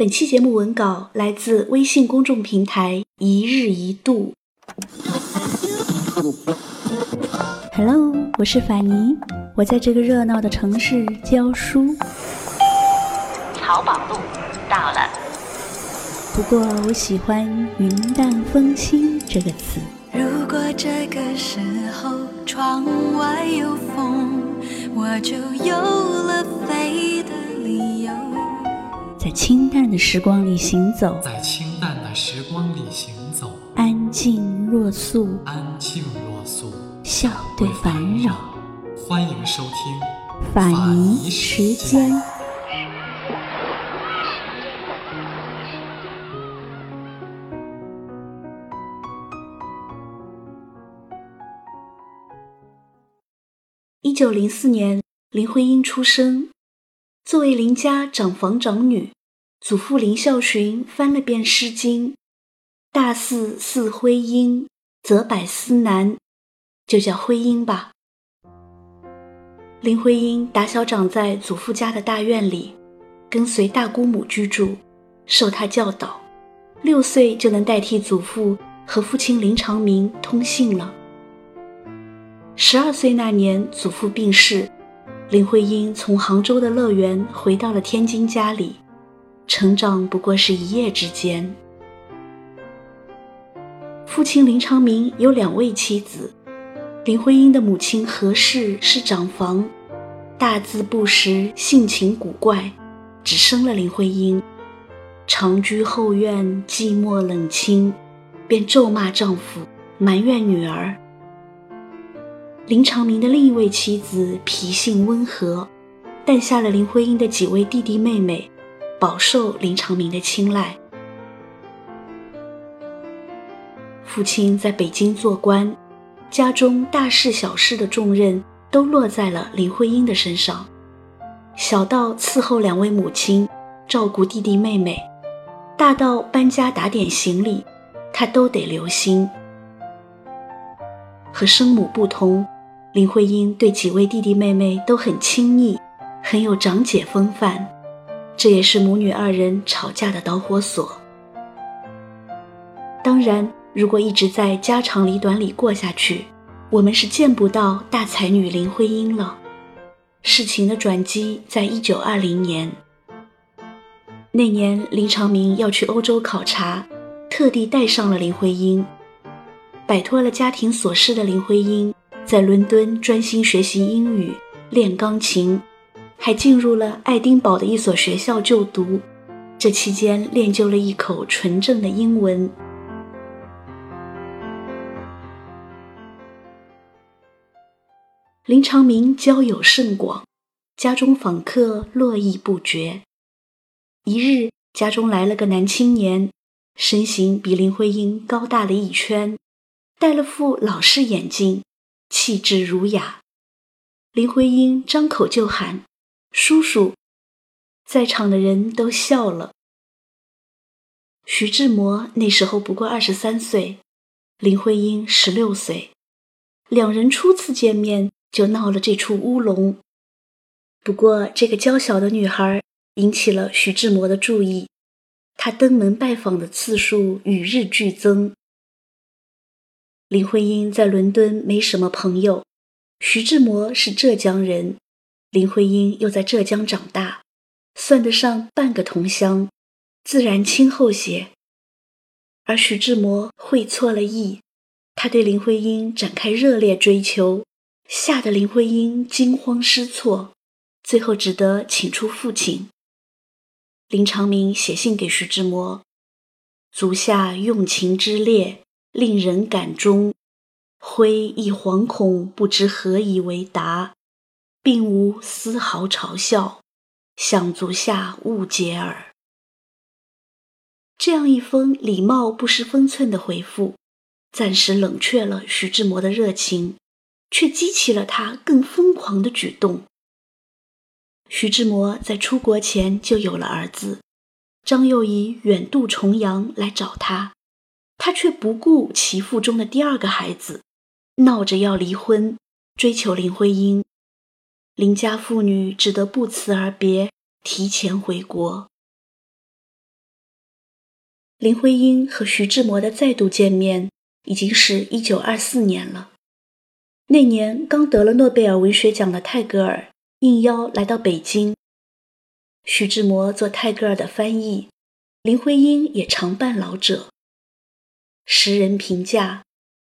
本期节目文稿来自微信公众平台“一日一度”。Hello，我是法尼，我在这个热闹的城市教书。淘宝路到了，不过我喜欢“云淡风轻”这个词。如果这个时候窗外有风，我就有了飞的。在清淡的时光里行走，在清淡的时光里行走，安静若素，安静若素，笑对烦扰。欢迎收听法尼时间。一九零四年，林徽因出生。作为林家长房长女，祖父林孝询翻了遍《诗经》，大似似徽因，则百思难，就叫徽因吧。林徽因打小长在祖父家的大院里，跟随大姑母居住，受他教导，六岁就能代替祖父和父亲林长民通信了。十二岁那年，祖父病逝。林徽因从杭州的乐园回到了天津家里，成长不过是一夜之间。父亲林长民有两位妻子，林徽因的母亲何氏是长房，大字不识，性情古怪，只生了林徽因，长居后院，寂寞冷清，便咒骂丈夫，埋怨女儿。林长民的另一位妻子脾性温和，诞下了林徽因的几位弟弟妹妹，饱受林长民的青睐。父亲在北京做官，家中大事小事的重任都落在了林徽因的身上，小到伺候两位母亲，照顾弟弟妹妹，大到搬家打点行李，他都得留心。和生母不同。林徽因对几位弟弟妹妹都很亲昵，很有长姐风范，这也是母女二人吵架的导火索。当然，如果一直在家长里短里过下去，我们是见不到大才女林徽因了。事情的转机在一九二零年，那年林长民要去欧洲考察，特地带上了林徽因。摆脱了家庭琐事的林徽因。在伦敦专心学习英语，练钢琴，还进入了爱丁堡的一所学校就读。这期间练就了一口纯正的英文。林长民交友甚广，家中访客络绎不绝。一日，家中来了个男青年，身形比林徽因高大了一圈，戴了副老式眼镜。气质儒雅，林徽因张口就喊“叔叔”，在场的人都笑了。徐志摩那时候不过二十三岁，林徽因十六岁，两人初次见面就闹了这出乌龙。不过这个娇小的女孩引起了徐志摩的注意，他登门拜访的次数与日俱增。林徽因在伦敦没什么朋友，徐志摩是浙江人，林徽因又在浙江长大，算得上半个同乡，自然亲厚些。而徐志摩会错了意，他对林徽因展开热烈追求，吓得林徽因惊慌失措，最后只得请出父亲。林长民写信给徐志摩：“足下用情之烈。”令人感中，徽亦惶恐，不知何以为答，并无丝毫嘲笑，想足下误解耳。这样一封礼貌不失分寸的回复，暂时冷却了徐志摩的热情，却激起了他更疯狂的举动。徐志摩在出国前就有了儿子，张幼仪远渡重洋来找他。他却不顾其腹中的第二个孩子，闹着要离婚，追求林徽因。林家父女只得不辞而别，提前回国。林徽因和徐志摩的再度见面，已经是一九二四年了。那年刚得了诺贝尔文学奖的泰戈尔应邀来到北京，徐志摩做泰戈尔的翻译，林徽因也常伴老者。诗人评价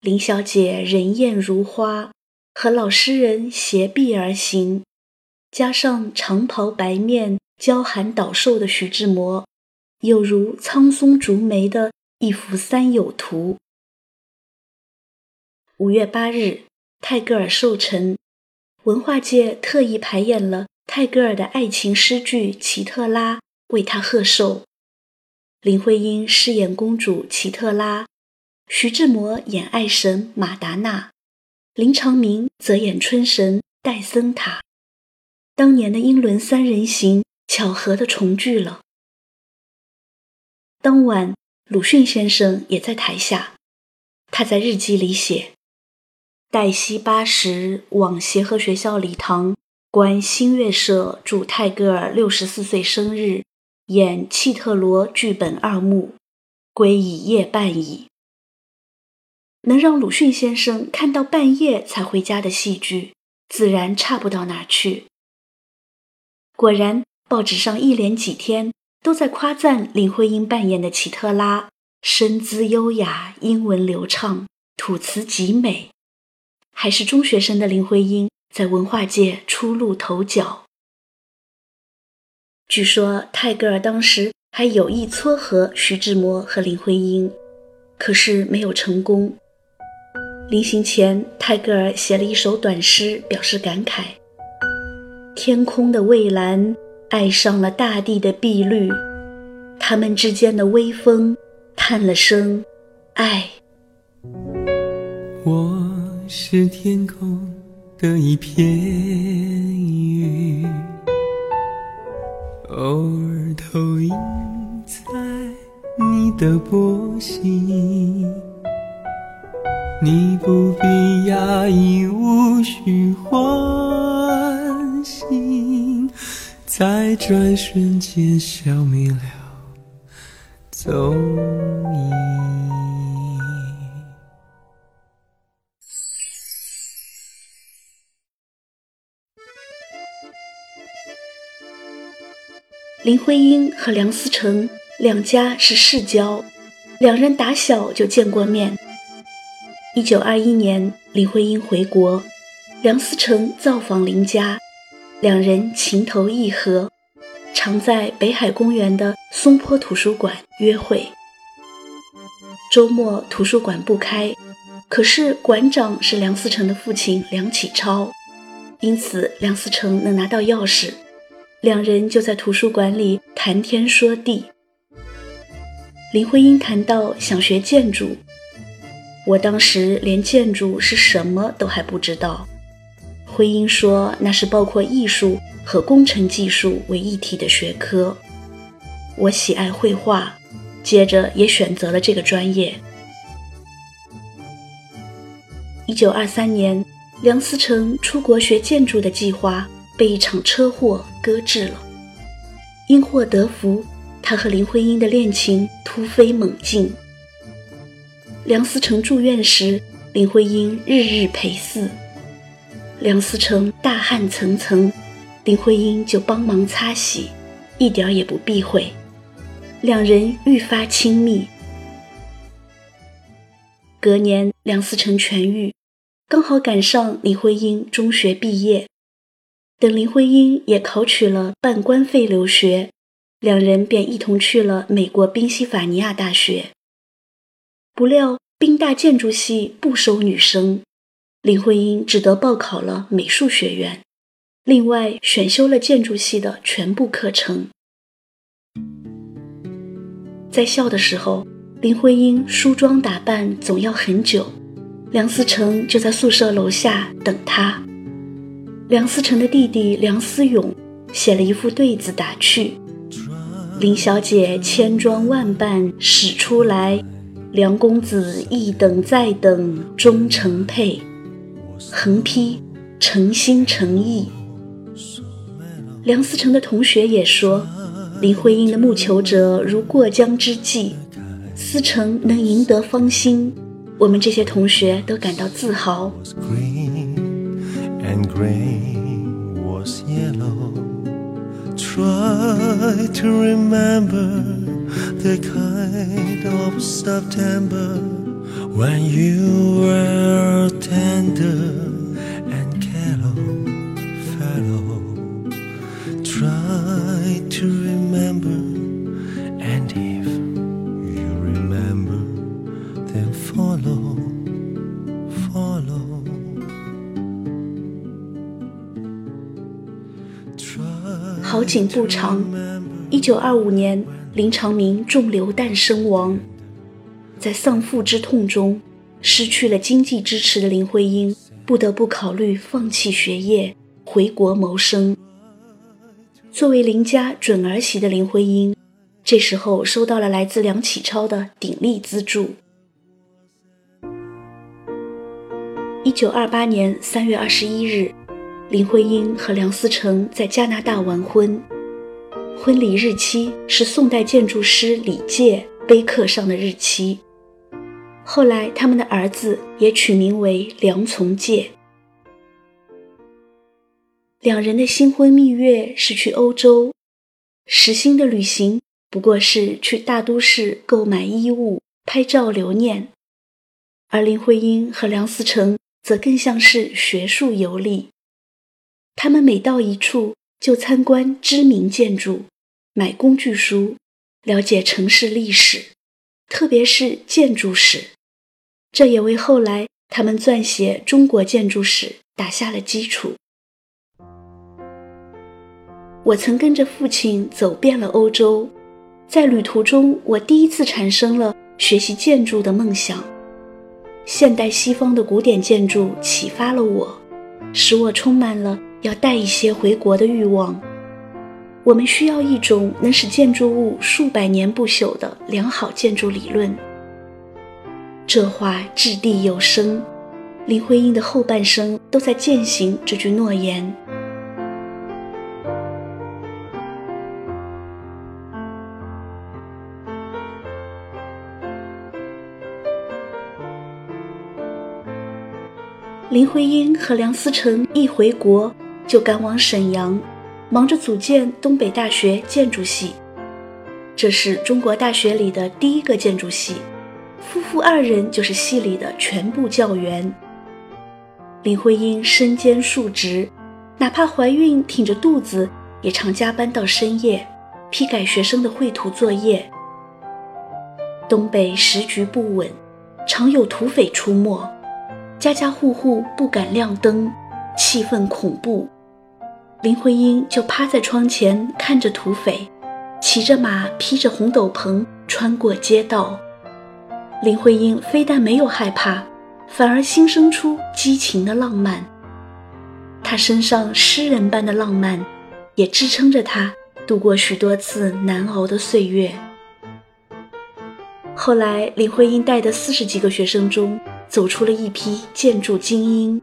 林小姐人艳如花，和老诗人携臂而行，加上长袍白面、娇寒倒瘦的徐志摩。有如苍松竹梅的一幅三友图。五月八日，泰戈尔寿辰，文化界特意排演了泰戈尔的爱情诗句《奇特拉》，为他贺寿。林徽因饰演公主奇特拉，徐志摩演爱神马达娜，林长民则演春神戴森塔。当年的英伦三人行巧合的重聚了。当晚，鲁迅先生也在台下。他在日记里写：“黛西八时往协和学校礼堂观新月社祝泰戈尔六十四岁生日，演《契特罗》剧本二幕，归已夜半矣。”能让鲁迅先生看到半夜才回家的戏剧，自然差不到哪去。果然，报纸上一连几天。都在夸赞林徽因扮演的奇特拉，身姿优雅，英文流畅，吐词极美。还是中学生的林徽因在文化界初露头角。据说泰戈尔当时还有意撮合徐志摩和林徽因，可是没有成功。临行前，泰戈尔写了一首短诗，表示感慨：天空的蔚蓝。爱上了大地的碧绿，他们之间的微风，叹了声爱。我是天空的一片云，偶尔投影在你的波心，你不必讶异，无需欢喜。在转瞬间消灭了踪影。林徽因和梁思成两家是世交，两人打小就见过面。一九二一年，林徽因回国，梁思成造访林家。两人情投意合，常在北海公园的松坡图书馆约会。周末图书馆不开，可是馆长是梁思成的父亲梁启超，因此梁思成能拿到钥匙，两人就在图书馆里谈天说地。林徽因谈到想学建筑，我当时连建筑是什么都还不知道。徽因说：“那是包括艺术和工程技术为一体的学科。”我喜爱绘画，接着也选择了这个专业。一九二三年，梁思成出国学建筑的计划被一场车祸搁置了。因祸得福，他和林徽因的恋情突飞猛进。梁思成住院时，林徽因日日陪侍。梁思成大汗涔涔，林徽因就帮忙擦洗，一点也不避讳，两人愈发亲密。隔年，梁思成痊愈，刚好赶上林徽因中学毕业。等林徽因也考取了半官费留学，两人便一同去了美国宾夕法尼亚大学。不料，宾大建筑系不收女生。林徽因只得报考了美术学院，另外选修了建筑系的全部课程。在校的时候，林徽因梳妆打扮总要很久，梁思成就在宿舍楼下等她。梁思成的弟弟梁思永写了一副对子打趣：“林小姐千装万扮使出来，梁公子一等再等终成配。”横批：诚心诚意。梁思成的同学也说，林徽因的木求者如过江之鲫，思成能赢得芳心，我们这些同学都感到自豪。green and gray was yellow. Try to remember the kind of September when you were tender and callow fellow. Try to remember, and if you remember, then follow, follow. Try 好景不长， 一九二五年，林长民中流弹身亡。在丧父之痛中，失去了经济支持的林徽因不得不考虑放弃学业，回国谋生。作为林家准儿媳的林徽因，这时候收到了来自梁启超的鼎力资助。一九二八年三月二十一日，林徽因和梁思成在加拿大完婚，婚礼日期是宋代建筑师李诫碑刻上的日期。后来，他们的儿子也取名为梁从诫。两人的新婚蜜月是去欧洲，实心的旅行不过是去大都市购买衣物、拍照留念，而林徽因和梁思成则更像是学术游历。他们每到一处就参观知名建筑，买工具书，了解城市历史，特别是建筑史。这也为后来他们撰写中国建筑史打下了基础。我曾跟着父亲走遍了欧洲，在旅途中，我第一次产生了学习建筑的梦想。现代西方的古典建筑启发了我，使我充满了要带一些回国的欲望。我们需要一种能使建筑物数百年不朽的良好建筑理论。这话掷地有声，林徽因的后半生都在践行这句诺言。林徽因和梁思成一回国就赶往沈阳，忙着组建东北大学建筑系。这是中国大学里的第一个建筑系，夫妇二人就是系里的全部教员。林徽因身兼数职，哪怕怀孕挺着肚子，也常加班到深夜，批改学生的绘图作业。东北时局不稳，常有土匪出没。家家户户不敢亮灯，气氛恐怖。林徽因就趴在窗前看着土匪，骑着马，披着红斗篷穿过街道。林徽因非但没有害怕，反而心生出激情的浪漫。她身上诗人般的浪漫，也支撑着她度过许多次难熬的岁月。后来，林徽因带的四十几个学生中，走出了一批建筑精英。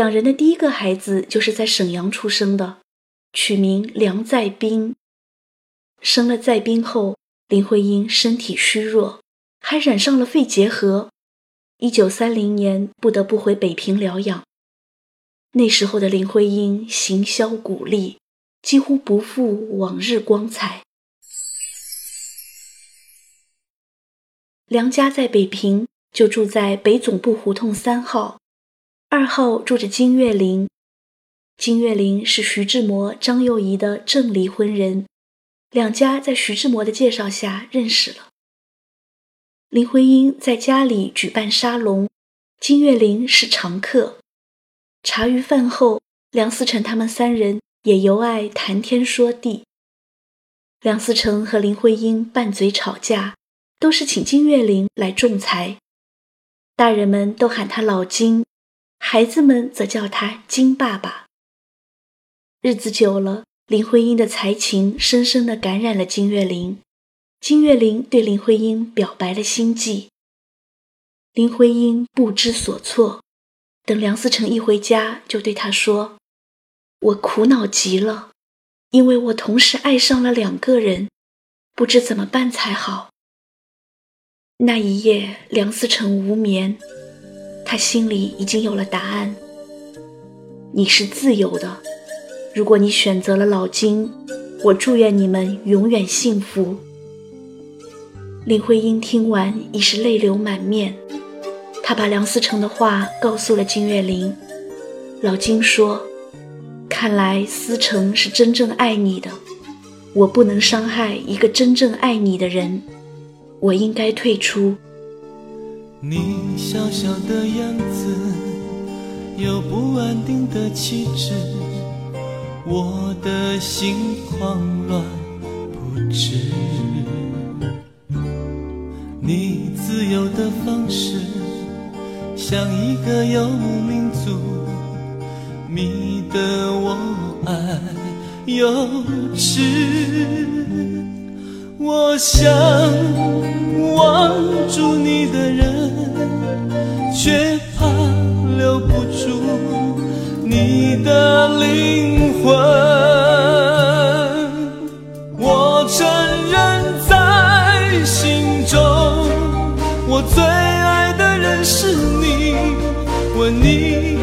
两人的第一个孩子就是在沈阳出生的，取名梁在斌。生了在斌后，林徽因身体虚弱，还染上了肺结核。一九三零年不得不回北平疗养。那时候的林徽因行销鼓励，几乎不复往日光彩。梁家在北平就住在北总部胡同三号，二号住着金岳霖。金岳霖是徐志摩、张幼仪的正离婚人，两家在徐志摩的介绍下认识了。林徽因在家里举办沙龙，金岳霖是常客。茶余饭后，梁思成他们三人也由爱谈天说地。梁思成和林徽因拌嘴吵架，都是请金岳霖来仲裁。大人们都喊他老金，孩子们则叫他金爸爸。日子久了，林徽因的才情深深地感染了金岳霖。金岳霖对林徽因表白了心迹。林徽因不知所措。等梁思成一回家，就对他说：“我苦恼极了，因为我同时爱上了两个人，不知怎么办才好。”那一夜，梁思成无眠，他心里已经有了答案。你是自由的，如果你选择了老金，我祝愿你们永远幸福。林徽因听完已是泪流满面，她把梁思成的话告诉了金岳霖。老金说：“看来思成是真正爱你的，我不能伤害一个真正爱你的人。”我应该退出。你小小的样子，有不安定的气质，我的心慌乱不止。你自由的方式，像一个游牧民族，迷得我爱又痴。我想握住你的人，的灵魂我承认在心中我最爱的人是你吻你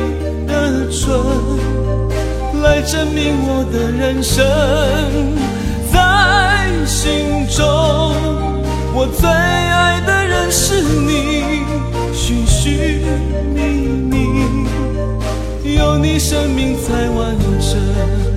的唇来证明我的人生在心中我最爱的人是你寻寻觅觅。有你生命才完整